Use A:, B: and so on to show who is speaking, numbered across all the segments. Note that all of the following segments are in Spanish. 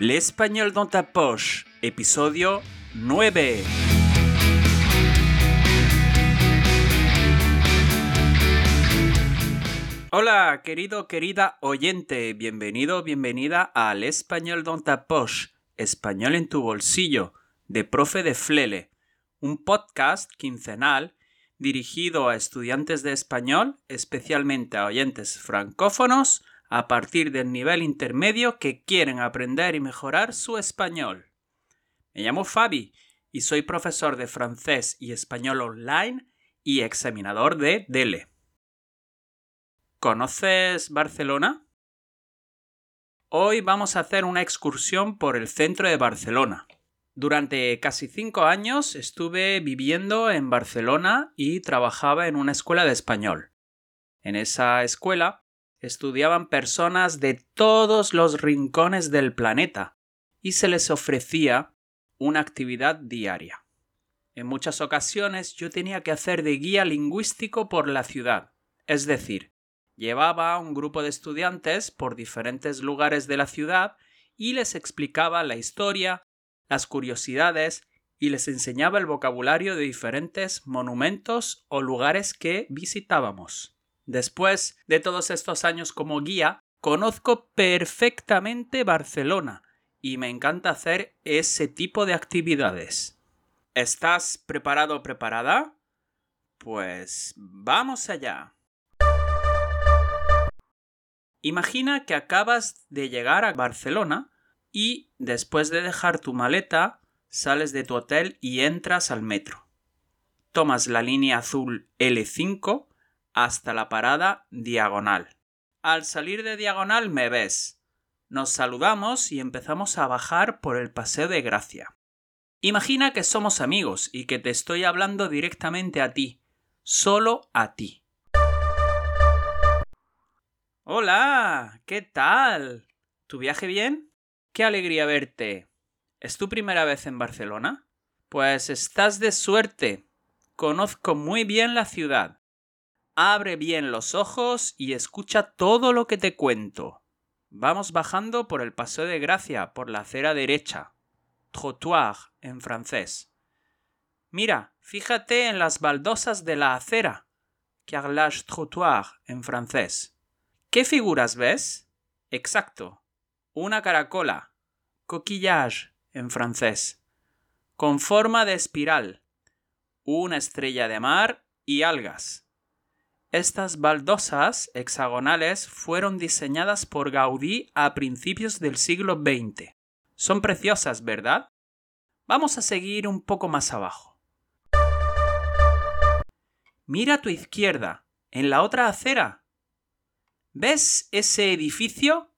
A: L'Espagnol dans ta poche, episodio 9. Hola, querido, querida oyente, bienvenido, bienvenida al Español dans ta poche, español en tu bolsillo, de Profe de Flele, un podcast quincenal dirigido a estudiantes de español, especialmente a oyentes francófonos, a partir del nivel intermedio que quieren aprender y mejorar su español. Me llamo Fabi y soy profesor de francés y español online y examinador de DELE. ¿Conoces Barcelona? Hoy vamos a hacer una excursión por el centro de Barcelona. Durante casi cinco años estuve viviendo en Barcelona y trabajaba en una escuela de español. En esa escuela estudiaban personas de todos los rincones del planeta y se les ofrecía una actividad diaria. En muchas ocasiones yo tenía que hacer de guía lingüístico por la ciudad, es decir, Llevaba a un grupo de estudiantes por diferentes lugares de la ciudad y les explicaba la historia, las curiosidades y les enseñaba el vocabulario de diferentes monumentos o lugares que visitábamos. Después de todos estos años como guía, conozco perfectamente Barcelona y me encanta hacer ese tipo de actividades. ¿Estás preparado o preparada? Pues vamos allá. Imagina que acabas de llegar a Barcelona y después de dejar tu maleta sales de tu hotel y entras al metro. Tomas la línea azul L5 hasta la parada diagonal. Al salir de diagonal me ves. Nos saludamos y empezamos a bajar por el Paseo de Gracia. Imagina que somos amigos y que te estoy hablando directamente a ti, solo a ti. Hola, ¿qué tal? ¿Tu viaje bien? Qué alegría verte. ¿Es tu primera vez en Barcelona? Pues estás de suerte. Conozco muy bien la ciudad. Abre bien los ojos y escucha todo lo que te cuento. Vamos bajando por el Paseo de Gracia, por la acera derecha. Trottoir en francés. Mira, fíjate en las baldosas de la acera. Carrelage trottoir en francés. ¿Qué figuras ves? Exacto. Una caracola. Coquillage en francés. Con forma de espiral. Una estrella de mar y algas. Estas baldosas hexagonales fueron diseñadas por Gaudí a principios del siglo XX. Son preciosas, ¿verdad? Vamos a seguir un poco más abajo. Mira a tu izquierda, en la otra acera, ¿Ves ese edificio?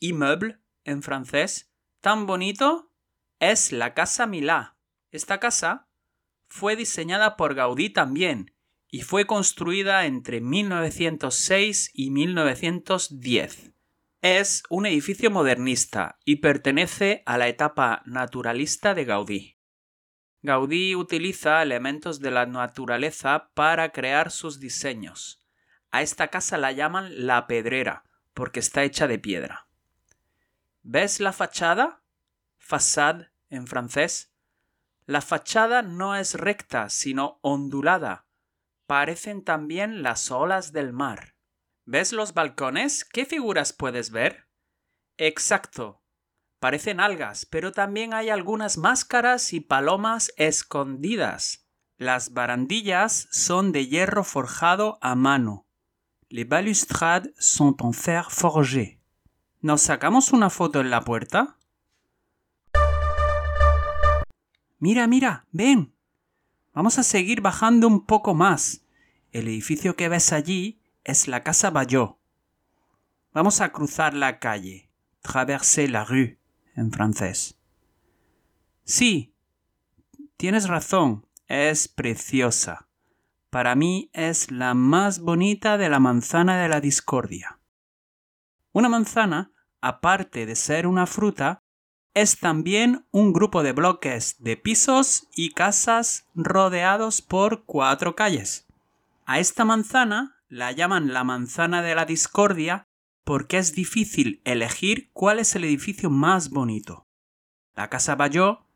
A: Immeuble en francés. Tan bonito. Es la Casa Milá. Esta casa fue diseñada por Gaudí también y fue construida entre 1906 y 1910. Es un edificio modernista y pertenece a la etapa naturalista de Gaudí. Gaudí utiliza elementos de la naturaleza para crear sus diseños. A esta casa la llaman la pedrera, porque está hecha de piedra. ¿Ves la fachada? Façade en francés. La fachada no es recta, sino ondulada. Parecen también las olas del mar. ¿Ves los balcones? ¿Qué figuras puedes ver? Exacto. Parecen algas, pero también hay algunas máscaras y palomas escondidas. Las barandillas son de hierro forjado a mano. Les balustrades sont en fer forgé. ¿Nos sacamos una foto en la puerta? Mira, mira, ven. Vamos a seguir bajando un poco más. El edificio que ves allí es la Casa Bayot. Vamos a cruzar la calle. Traverser la rue en francés. Sí, tienes razón, es preciosa para mí es la más bonita de la manzana de la discordia. Una manzana, aparte de ser una fruta, es también un grupo de bloques de pisos y casas rodeados por cuatro calles. A esta manzana la llaman la manzana de la discordia porque es difícil elegir cuál es el edificio más bonito. La Casa Bayó,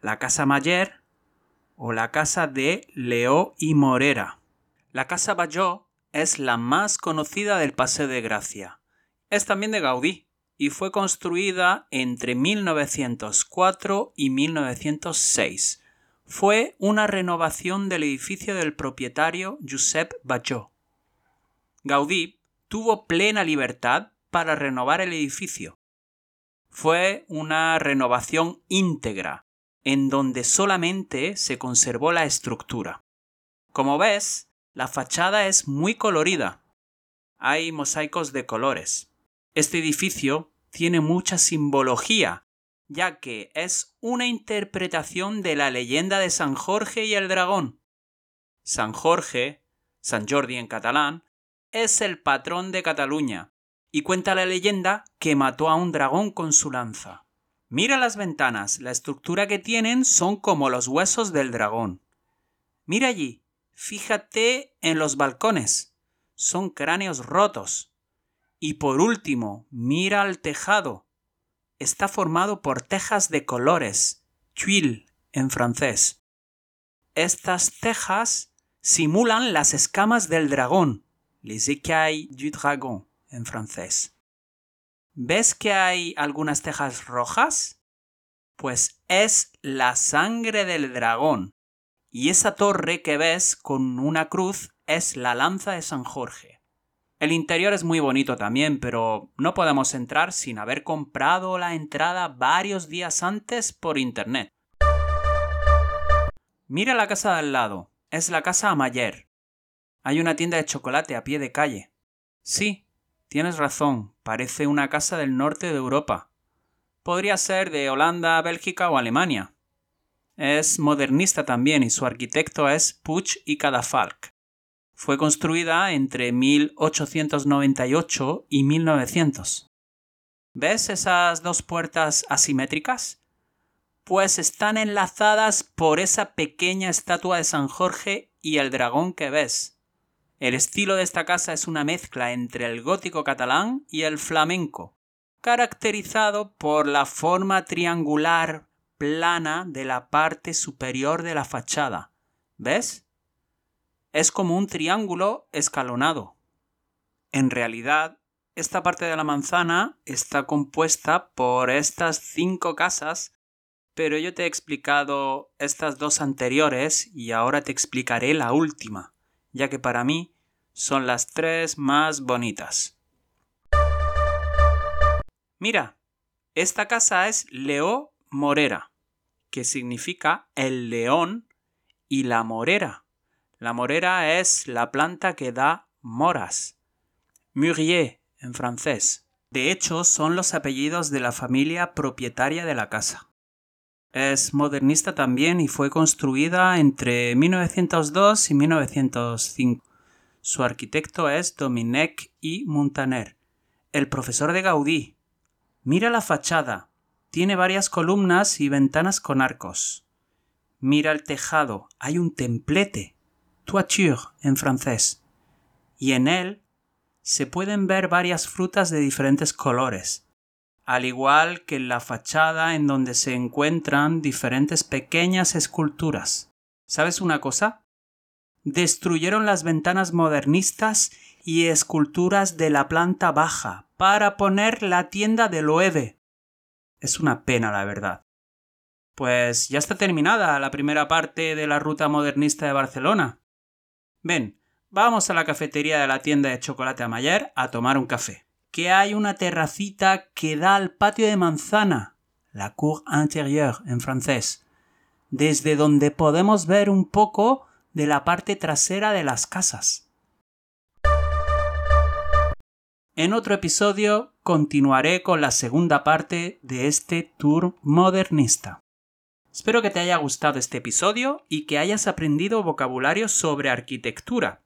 A: la Casa Mayer o la Casa de Leó y Morera. La Casa Bayó es la más conocida del Paseo de Gracia. Es también de Gaudí y fue construida entre 1904 y 1906. Fue una renovación del edificio del propietario Josep Bajó. Gaudí tuvo plena libertad para renovar el edificio. Fue una renovación íntegra, en donde solamente se conservó la estructura. Como ves, la fachada es muy colorida. Hay mosaicos de colores. Este edificio tiene mucha simbología, ya que es una interpretación de la leyenda de San Jorge y el dragón. San Jorge, San Jordi en catalán, es el patrón de Cataluña, y cuenta la leyenda que mató a un dragón con su lanza. Mira las ventanas, la estructura que tienen son como los huesos del dragón. Mira allí, fíjate en los balcones, son cráneos rotos. Y por último, mira al tejado. Está formado por tejas de colores, tuiles en francés. Estas tejas simulan las escamas del dragón, les écailles du dragon en francés. ¿Ves que hay algunas tejas rojas? Pues es la sangre del dragón. Y esa torre que ves con una cruz es la lanza de San Jorge. El interior es muy bonito también, pero no podemos entrar sin haber comprado la entrada varios días antes por internet. Mira la casa de al lado. Es la casa Amayer. Hay una tienda de chocolate a pie de calle. Sí, tienes razón, parece una casa del norte de Europa. Podría ser de Holanda, Bélgica o Alemania. Es modernista también y su arquitecto es Puig y Cadafalque. Fue construida entre 1898 y 1900. ¿Ves esas dos puertas asimétricas? Pues están enlazadas por esa pequeña estatua de San Jorge y el dragón que ves. El estilo de esta casa es una mezcla entre el gótico catalán y el flamenco, caracterizado por la forma triangular plana de la parte superior de la fachada. ¿Ves? Es como un triángulo escalonado. En realidad, esta parte de la manzana está compuesta por estas cinco casas, pero yo te he explicado estas dos anteriores y ahora te explicaré la última, ya que para mí son las tres más bonitas. Mira, esta casa es Leo Morera, que significa el león y la morera la morera es la planta que da moras. Murier en francés. De hecho, son los apellidos de la familia propietaria de la casa. Es modernista también y fue construida entre 1902 y 1905. Su arquitecto es Dominique y Montaner, el profesor de Gaudí. Mira la fachada. Tiene varias columnas y ventanas con arcos. Mira el tejado. Hay un templete toiture en francés, y en él se pueden ver varias frutas de diferentes colores, al igual que en la fachada en donde se encuentran diferentes pequeñas esculturas. ¿Sabes una cosa? Destruyeron las ventanas modernistas y esculturas de la planta baja para poner la tienda de Loewe. Es una pena, la verdad. Pues ya está terminada la primera parte de la ruta modernista de Barcelona. Ven, vamos a la cafetería de la tienda de chocolate Mayer a tomar un café. Que hay una terracita que da al patio de manzana, la cour intérieure en francés, desde donde podemos ver un poco de la parte trasera de las casas. En otro episodio continuaré con la segunda parte de este tour modernista. Espero que te haya gustado este episodio y que hayas aprendido vocabulario sobre arquitectura.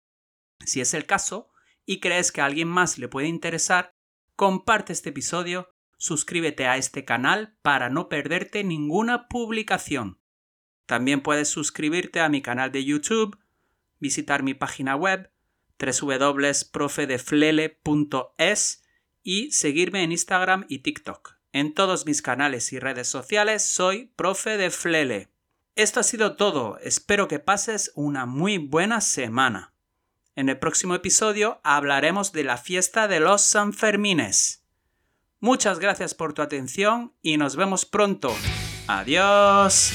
A: Si es el caso y crees que a alguien más le puede interesar, comparte este episodio, suscríbete a este canal para no perderte ninguna publicación. También puedes suscribirte a mi canal de YouTube, visitar mi página web www.profedeflele.es y seguirme en Instagram y TikTok. En todos mis canales y redes sociales soy profe de Flele. Esto ha sido todo. Espero que pases una muy buena semana. En el próximo episodio hablaremos de la fiesta de los Sanfermines. Muchas gracias por tu atención y nos vemos pronto. Adiós.